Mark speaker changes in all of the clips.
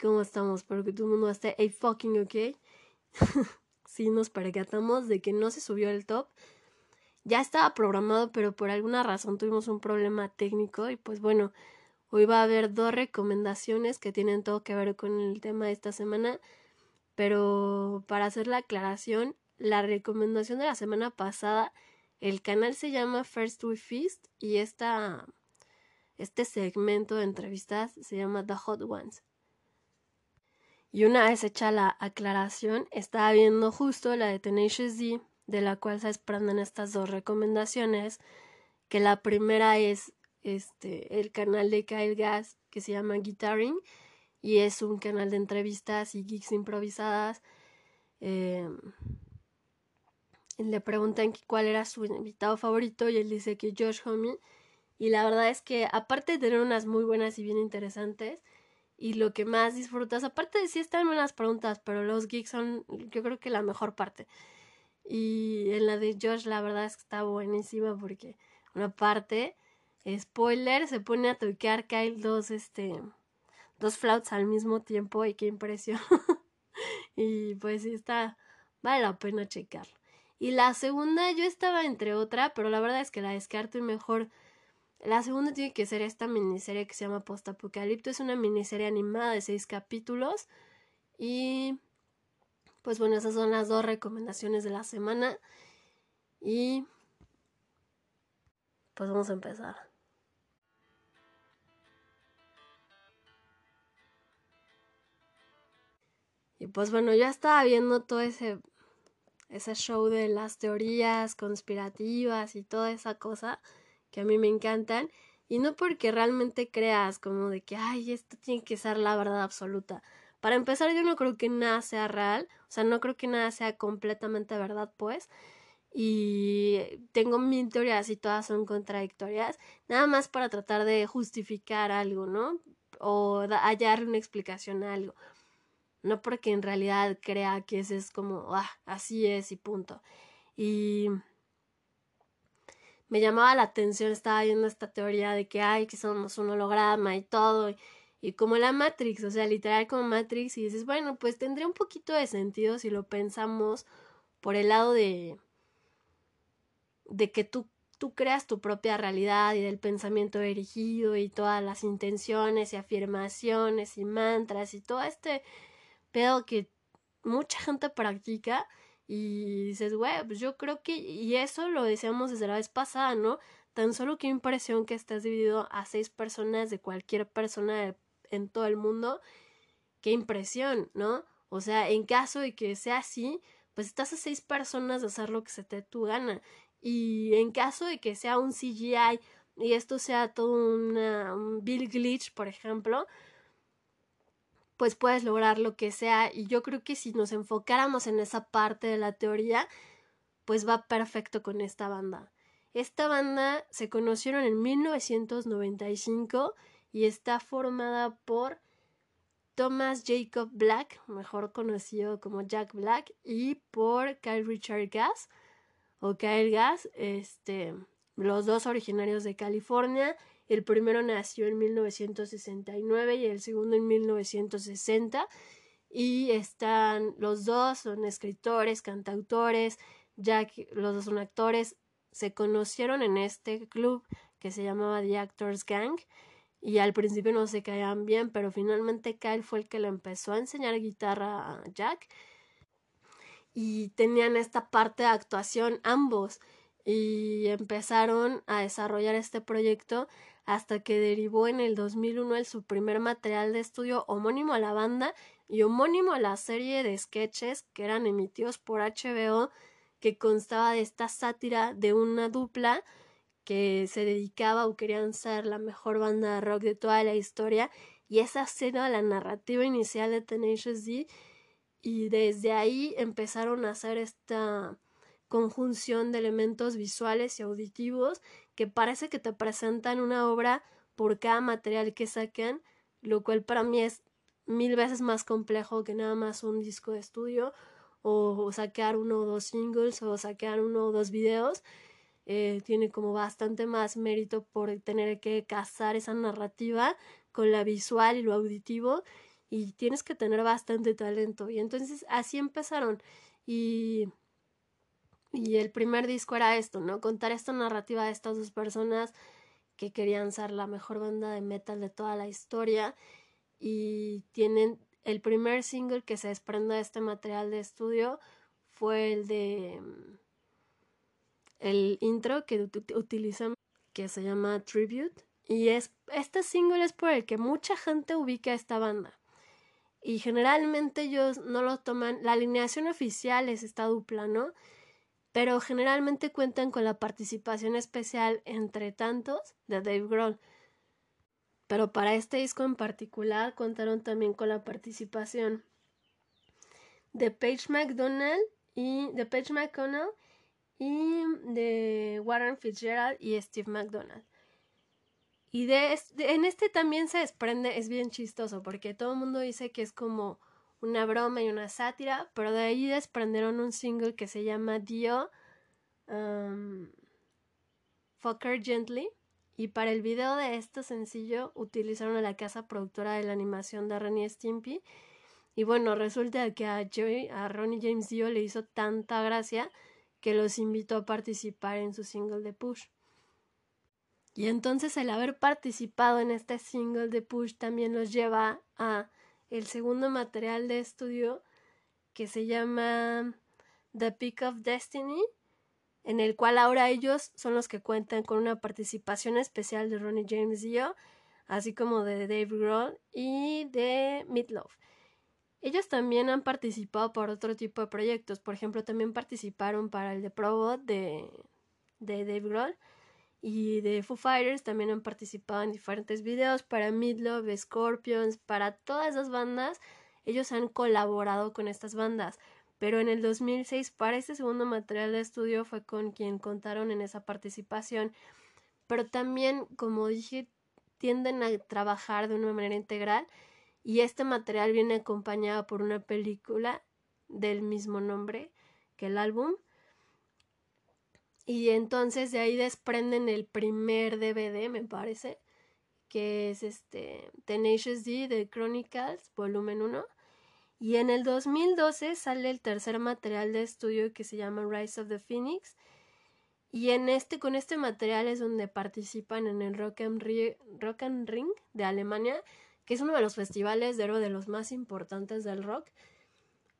Speaker 1: cómo estamos, pero que todo el mundo esté a fucking ok. sí nos percatamos de que no se subió el top. Ya estaba programado, pero por alguna razón tuvimos un problema técnico y pues bueno, hoy va a haber dos recomendaciones que tienen todo que ver con el tema de esta semana, pero para hacer la aclaración, la recomendación de la semana pasada, el canal se llama First We Feast y esta, este segmento de entrevistas se llama The Hot Ones. Y una vez hecha la aclaración, estaba viendo justo la de Tenacious D, de la cual se desprenden estas dos recomendaciones, que la primera es este el canal de Kyle Gass que se llama Guitaring y es un canal de entrevistas y geeks improvisadas. Em, le preguntan cuál era su invitado favorito y él dice que Josh Homme. Y la verdad es que aparte de tener unas muy buenas y bien interesantes, y lo que más disfrutas, aparte de sí están buenas preguntas, pero los geeks son yo creo que la mejor parte. Y en la de Josh la verdad es que está buenísima porque una parte, spoiler, se pone a tocar Kyle dos, este, dos flauts al mismo tiempo y qué impresión. y pues sí está, vale la pena checarlo. Y la segunda yo estaba entre otra, pero la verdad es que la descarto y mejor la segunda tiene que ser esta miniserie que se llama Post Apocalipto. Es una miniserie animada de seis capítulos. Y pues bueno, esas son las dos recomendaciones de la semana. Y pues vamos a empezar. Y pues bueno, ya estaba viendo todo ese, ese show de las teorías conspirativas y toda esa cosa que a mí me encantan y no porque realmente creas como de que, ay, esto tiene que ser la verdad absoluta. Para empezar, yo no creo que nada sea real, o sea, no creo que nada sea completamente verdad, pues. Y tengo mil teorías y todas son contradictorias, nada más para tratar de justificar algo, ¿no? O hallar una explicación a algo. No porque en realidad crea que ese es como, ah, así es y punto. Y me llamaba la atención, estaba viendo esta teoría de que hay, que somos un holograma y todo, y, como la Matrix, o sea, literal como Matrix, y dices, bueno, pues tendría un poquito de sentido si lo pensamos por el lado de, de que tú, tú creas tu propia realidad y del pensamiento erigido y todas las intenciones y afirmaciones y mantras y todo este pedo que mucha gente practica y dices, güey, pues yo creo que, y eso lo decíamos desde la vez pasada, ¿no? Tan solo qué impresión que estás dividido a seis personas de cualquier persona en todo el mundo, qué impresión, ¿no? O sea, en caso de que sea así, pues estás a seis personas de hacer lo que se te tu gana. Y en caso de que sea un CGI y esto sea todo un Bill Glitch, por ejemplo, pues puedes lograr lo que sea y yo creo que si nos enfocáramos en esa parte de la teoría, pues va perfecto con esta banda. Esta banda se conocieron en 1995 y está formada por Thomas Jacob Black, mejor conocido como Jack Black, y por Kyle Richard Gass o Kyle Gass, este, los dos originarios de California el primero nació en 1969 y el segundo en 1960. Y están los dos, son escritores, cantautores, ya los dos son actores. Se conocieron en este club que se llamaba The Actors Gang. Y al principio no se caían bien, pero finalmente Kyle fue el que le empezó a enseñar guitarra a Jack. Y tenían esta parte de actuación ambos. Y empezaron a desarrollar este proyecto hasta que derivó en el 2001 el su primer material de estudio homónimo a la banda y homónimo a la serie de sketches que eran emitidos por HBO que constaba de esta sátira de una dupla que se dedicaba o querían ser la mejor banda de rock de toda la historia y esa era la narrativa inicial de Tenacious D y desde ahí empezaron a hacer esta conjunción de elementos visuales y auditivos que parece que te presentan una obra por cada material que sacan, lo cual para mí es mil veces más complejo que nada más un disco de estudio o, sacar uno o dos singles o sacar uno o dos videos. Eh, tiene como bastante más mérito por tener que casar esa narrativa con la visual y lo auditivo y tienes que tener bastante talento. Y entonces así empezaron. Y, y el primer disco era esto, ¿no? Contar esta narrativa de estas dos personas que querían ser la mejor banda de metal de toda la historia. Y tienen el primer single que se desprende de este material de estudio fue el de el intro que utilizan que se llama Tribute y es este single es por el que mucha gente ubica a esta banda y generalmente ellos no lo toman la alineación oficial es esta dupla no pero generalmente cuentan con la participación especial entre tantos de Dave Grohl pero para este disco en particular contaron también con la participación de Paige McDonald y de Paige McConnell y de Warren Fitzgerald y Steve McDonald. Y de, en este también se desprende, es bien chistoso, porque todo el mundo dice que es como una broma y una sátira, pero de ahí desprendieron un single que se llama Dio um, Fucker Gently. Y para el video de este sencillo utilizaron a la casa productora de la animación de Ronnie Stimpy. Y bueno, resulta que a, Joey, a Ronnie James Dio le hizo tanta gracia que los invitó a participar en su single de Push. Y entonces el haber participado en este single de Push también los lleva a el segundo material de estudio que se llama The Peak of Destiny, en el cual ahora ellos son los que cuentan con una participación especial de Ronnie James Dio, así como de Dave Grohl y de Meatloaf. Ellos también han participado por otro tipo de proyectos. Por ejemplo, también participaron para el de Probot de, de Dave Grohl. Y de Foo Fighters también han participado en diferentes videos para Midlove, Scorpions, para todas esas bandas. Ellos han colaborado con estas bandas. Pero en el 2006, para este segundo material de estudio, fue con quien contaron en esa participación. Pero también, como dije, tienden a trabajar de una manera integral y este material viene acompañado por una película del mismo nombre que el álbum. Y entonces de ahí desprenden el primer DVD, me parece, que es este Tenacious D de Chronicles, volumen 1. Y en el 2012 sale el tercer material de estudio que se llama Rise of the Phoenix. Y en este, con este material es donde participan en el Rock and, Ring de Alemania que es uno de los festivales de de los más importantes del rock.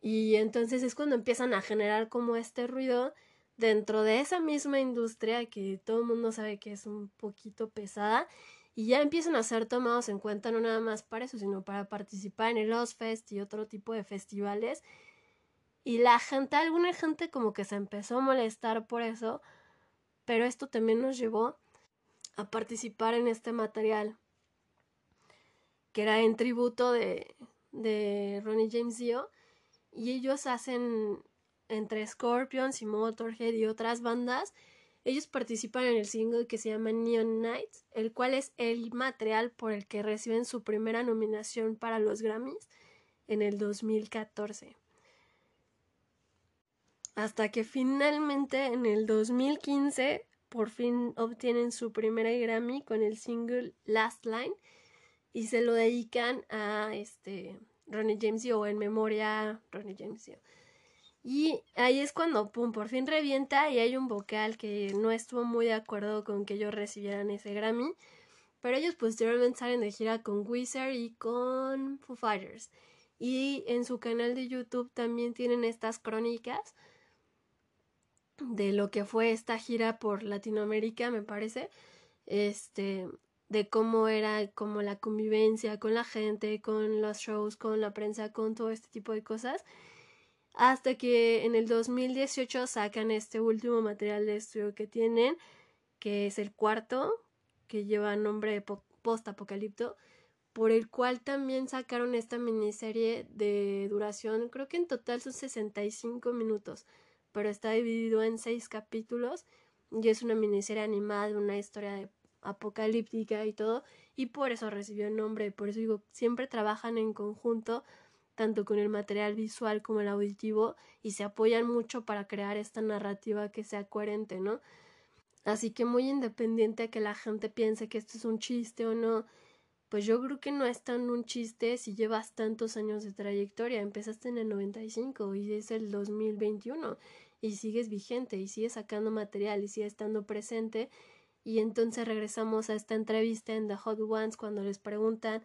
Speaker 1: Y entonces es cuando empiezan a generar como este ruido dentro de esa misma industria que todo el mundo sabe que es un poquito pesada y ya empiezan a ser tomados en cuenta no nada más para eso, sino para participar en el Ozfest y otro tipo de festivales. Y la gente, alguna gente como que se empezó a molestar por eso, pero esto también nos llevó a participar en este material que era en tributo de, de Ronnie James Dio. Y ellos hacen entre Scorpions y Motorhead y otras bandas. Ellos participan en el single que se llama Neon Nights, el cual es el material por el que reciben su primera nominación para los Grammys en el 2014. Hasta que finalmente en el 2015 por fin obtienen su primera Grammy con el single Last Line y se lo dedican a este Ronnie James Dio en memoria Ronnie James Dio. Y ahí es cuando, pum, por fin revienta y hay un vocal que no estuvo muy de acuerdo con que ellos recibieran ese Grammy. Pero ellos posteriormente salen de gira con Wizard y con Foo Fighters. Y en su canal de YouTube también tienen estas crónicas de lo que fue esta gira por Latinoamérica, me parece. Este, de cómo era como la convivencia con la gente, con los shows, con la prensa, con todo este tipo de cosas. Hasta que en el 2018 sacan este último material de estudio que tienen, que es el cuarto, que lleva nombre de post-apocalipto, por el cual también sacaron esta miniserie de duración, creo que en total son 65 minutos, pero está dividido en 6 capítulos y es una miniserie animada una historia de apocalíptica y todo, y por eso recibió el nombre, por eso digo, siempre trabajan en conjunto, tanto con el material visual como el auditivo, y se apoyan mucho para crear esta narrativa que sea coherente, ¿no? Así que muy independiente a que la gente piense que esto es un chiste o no, pues yo creo que no es tan un chiste si llevas tantos años de trayectoria. Empezaste en el 95 y es el 2021 y sigues vigente y sigues sacando material y sigues estando presente. Y entonces regresamos a esta entrevista en The Hot Ones cuando les preguntan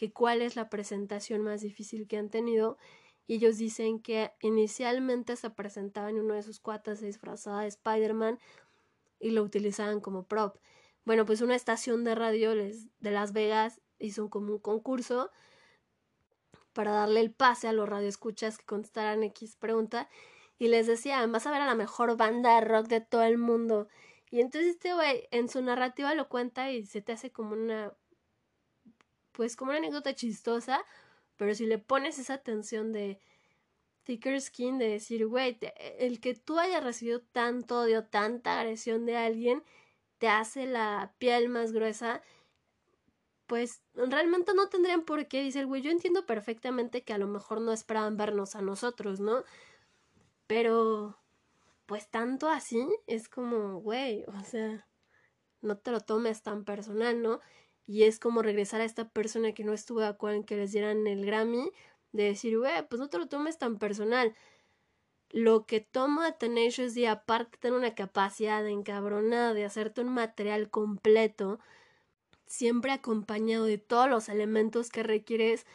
Speaker 1: que cuál es la presentación más difícil que han tenido y ellos dicen que inicialmente se presentaban en uno de sus cuatas se de Spider-Man y lo utilizaban como prop. Bueno, pues una estación de radio de Las Vegas hizo como un concurso para darle el pase a los radioescuchas que contestaran X pregunta y les decía, vas a ver a la mejor banda de rock de todo el mundo. Y entonces este güey en su narrativa lo cuenta y se te hace como una pues como una anécdota chistosa, pero si le pones esa atención de thicker skin, de decir, güey, el que tú hayas recibido tanto odio, tanta agresión de alguien, te hace la piel más gruesa, pues realmente no tendrían por qué, el güey, yo entiendo perfectamente que a lo mejor no esperaban vernos a nosotros, ¿no? Pero, pues tanto así, es como, güey, o sea, no te lo tomes tan personal, ¿no? Y es como regresar a esta persona que no estuvo de acuerdo en que les dieran el Grammy, de decir, güey, pues no te lo tomes tan personal. Lo que toma Tenacious D, aparte de tener una capacidad encabronada de hacerte un material completo, siempre acompañado de todos los elementos que requieres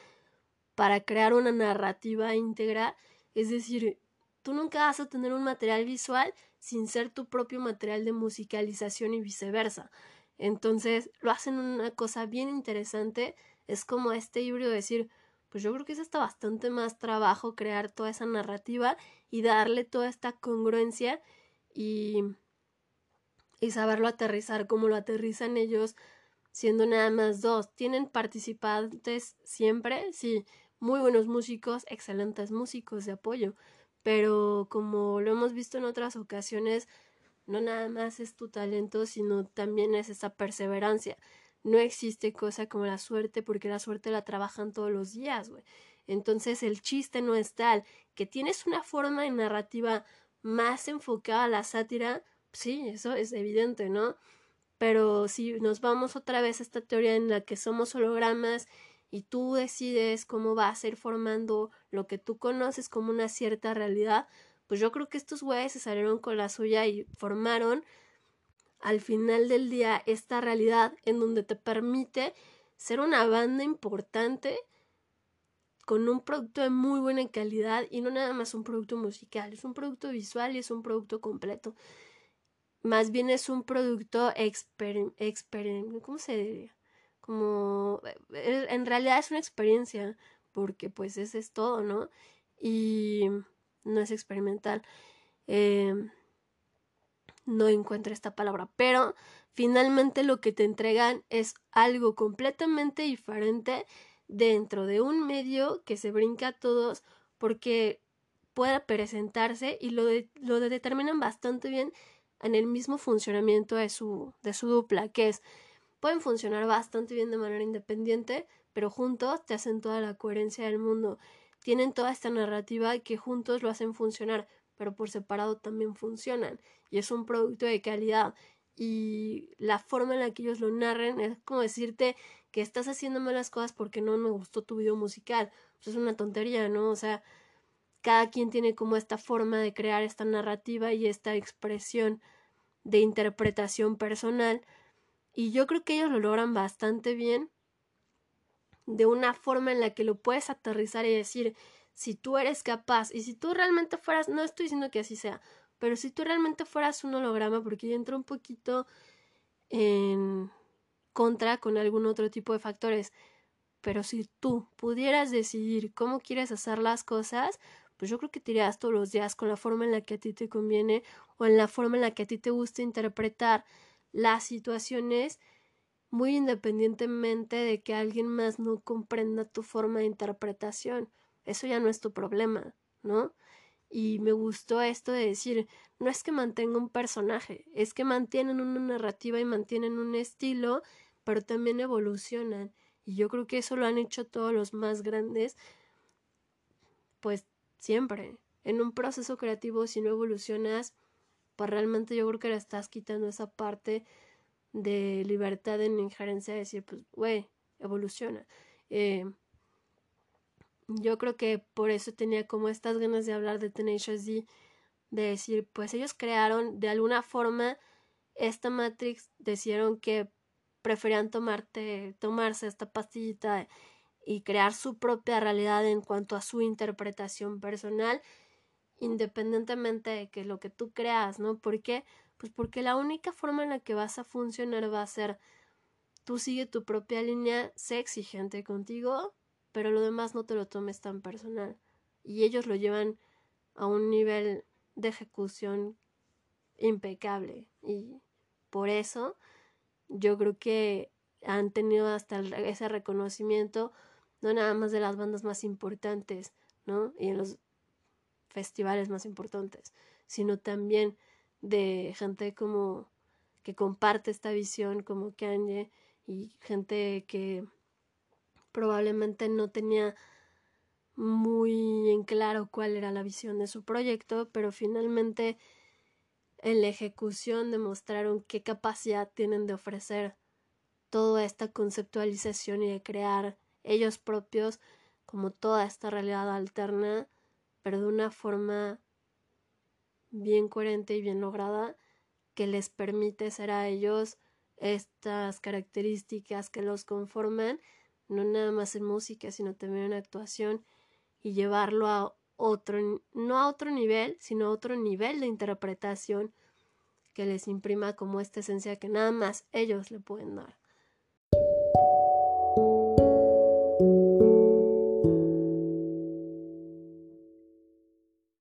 Speaker 1: para crear una narrativa íntegra, es decir, tú nunca vas a tener un material visual sin ser tu propio material de musicalización y viceversa. Entonces lo hacen una cosa bien interesante. Es como este híbrido de decir, pues yo creo que es hasta bastante más trabajo crear toda esa narrativa y darle toda esta congruencia y, y saberlo aterrizar como lo aterrizan ellos siendo nada más dos. Tienen participantes siempre, sí, muy buenos músicos, excelentes músicos de apoyo, pero como lo hemos visto en otras ocasiones, no nada más es tu talento, sino también es esa perseverancia. No existe cosa como la suerte porque la suerte la trabajan todos los días, güey. Entonces el chiste no es tal que tienes una forma de narrativa más enfocada a la sátira, sí, eso es evidente, ¿no? Pero si nos vamos otra vez a esta teoría en la que somos hologramas y tú decides cómo va a ser formando lo que tú conoces como una cierta realidad, pues yo creo que estos güeyes se salieron con la suya y formaron al final del día esta realidad en donde te permite ser una banda importante con un producto de muy buena calidad y no nada más un producto musical, es un producto visual y es un producto completo. Más bien es un producto exper, ¿cómo se diría? Como eh, en realidad es una experiencia porque pues ese es todo, ¿no? Y no es experimental. Em, no encuentro esta palabra, pero finalmente lo que te entregan es algo completamente diferente dentro de un medio que se brinca a todos porque pueda presentarse y lo, lo determinan bastante bien en el mismo funcionamiento de su, de su dupla, que es, pueden funcionar bastante bien de manera independiente, pero juntos te hacen toda la coherencia del mundo tienen toda esta narrativa que juntos lo hacen funcionar, pero por separado también funcionan. Y es un producto de calidad. Y la forma en la que ellos lo narren es como decirte que estás haciendo malas cosas porque no me gustó tu video musical. Pues es una tontería, ¿no? O sea, cada quien tiene como esta forma de crear esta narrativa y esta expresión de interpretación personal. Y yo creo que ellos lo logran bastante bien de una forma en la que lo puedes aterrizar y decir, si tú eres capaz y si tú realmente fueras, no estoy diciendo que así sea, pero si tú realmente fueras un holograma, porque yo entro un poquito en contra con algún otro tipo de factores, pero si tú pudieras decidir cómo quieres hacer las cosas, pues yo creo que te irías todos los días con la forma en la que a ti te conviene o en la forma en la que a ti te gusta interpretar las situaciones muy independientemente de que alguien más no comprenda tu forma de interpretación. Eso ya no es tu problema, ¿no? Y me gustó esto de decir, no es que mantenga un personaje, es que mantienen una narrativa y mantienen un estilo, pero también evolucionan. Y yo creo que eso lo han hecho todos los más grandes, pues siempre. En un proceso creativo, si no evolucionas, pues realmente yo creo que le estás quitando esa parte de libertad en injerencia de decir, pues, güey, evoluciona. Eh, yo creo que por eso tenía como estas ganas de hablar de Tenacious D, de decir, pues ellos crearon de alguna forma esta Matrix, decidieron que preferían tomarte, tomarse esta pastillita y crear su propia realidad en cuanto a su interpretación personal, independientemente de que lo que tú creas, ¿no? ¿Por qué? Pues porque la única forma en la que vas a funcionar va a ser tú sigue tu propia línea, sé exigente contigo, pero lo demás no te lo tomes tan personal. Y ellos lo llevan a un nivel de ejecución impecable. Y por eso yo creo que han tenido hasta ese reconocimiento, no nada más de las bandas más importantes, ¿no? Y en los festivales más importantes, sino también de gente como que comparte esta visión como Kanye y gente que probablemente no tenía muy en claro cuál era la visión de su proyecto, pero finalmente en la ejecución demostraron qué capacidad tienen de ofrecer toda esta conceptualización y de crear ellos propios como toda esta realidad alterna, pero de una forma bien coherente y bien lograda que les permite ser a ellos estas características que los conforman, no nada más en música, sino también en actuación y llevarlo a otro, no a otro nivel, sino a otro nivel de interpretación que les imprima como esta esencia que nada más ellos le pueden dar.